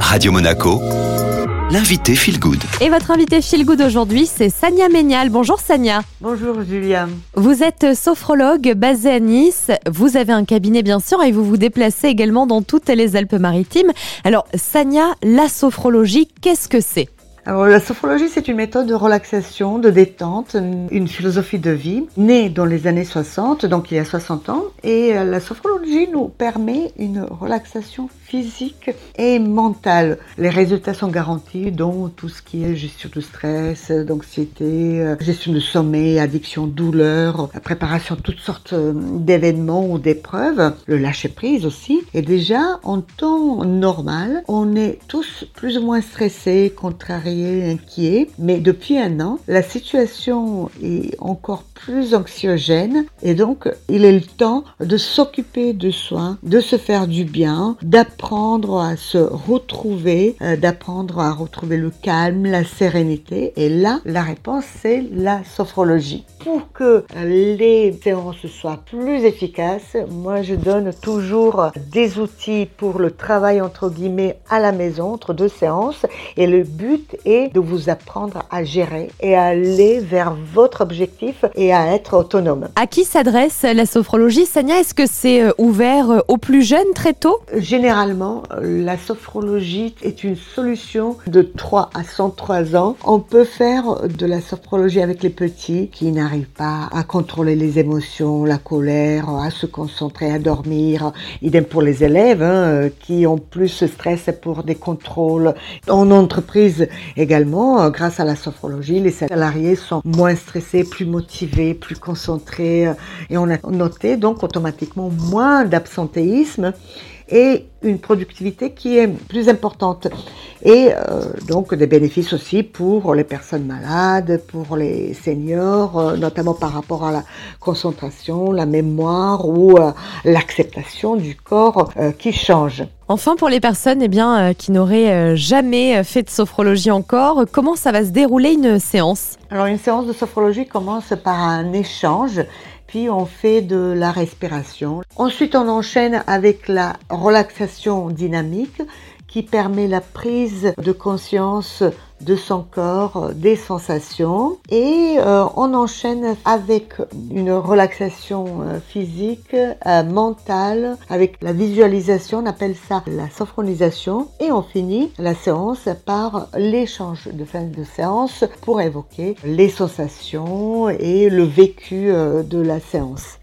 Radio Monaco, l'invité Feel Good. Et votre invité Feel Good aujourd'hui, c'est Sania Ménial. Bonjour Sania. Bonjour Julia. Vous êtes sophrologue basée à Nice. Vous avez un cabinet bien sûr et vous vous déplacez également dans toutes les Alpes-Maritimes. Alors Sania, la sophrologie, qu'est-ce que c'est? Alors, la sophrologie, c'est une méthode de relaxation, de détente, une philosophie de vie née dans les années 60, donc il y a 60 ans. Et euh, la sophrologie nous permet une relaxation physique et mentale. Les résultats sont garantis, dont tout ce qui est gestion de stress, d'anxiété, euh, gestion de sommeil, addiction, douleur, préparation de toutes sortes euh, d'événements ou d'épreuves, le lâcher prise aussi. Et déjà, en temps normal, on est tous plus ou moins stressés, contrariés inquiet, mais depuis un an, la situation est encore plus anxiogène et donc il est le temps de s'occuper de soi, de se faire du bien, d'apprendre à se retrouver, euh, d'apprendre à retrouver le calme, la sérénité. Et là, la réponse, c'est la sophrologie. Pour que les séances soient plus efficaces, moi je donne toujours des outils pour le travail entre guillemets à la maison, entre deux séances. Et le but et de vous apprendre à gérer et à aller vers votre objectif et à être autonome. À qui s'adresse la sophrologie? Sania, est-ce que c'est euh, ouvert euh, aux plus jeunes très tôt? Généralement, euh, la sophrologie est une solution de 3 à 103 ans. On peut faire de la sophrologie avec les petits qui n'arrivent pas à contrôler les émotions, la colère, à se concentrer, à dormir. Idem pour les élèves hein, qui ont plus de stress pour des contrôles. En entreprise, Également, euh, grâce à la sophrologie, les salariés sont moins stressés, plus motivés, plus concentrés euh, et on a noté donc automatiquement moins d'absentéisme et une productivité qui est plus importante. Et euh, donc des bénéfices aussi pour les personnes malades, pour les seniors, euh, notamment par rapport à la concentration, la mémoire ou euh, l'acceptation du corps qui change. Enfin, pour les personnes eh qui n'auraient jamais fait de sophrologie encore, comment ça va se dérouler une séance? Alors une séance de sophrologie commence par un échange puis on fait de la respiration. Ensuite, on enchaîne avec la relaxation dynamique qui permet la prise de conscience de son corps, des sensations. Et euh, on enchaîne avec une relaxation euh, physique, euh, mentale, avec la visualisation, on appelle ça la sophronisation et on finit la séance par l'échange de fin de séance pour évoquer les sensations et le vécu de la séance.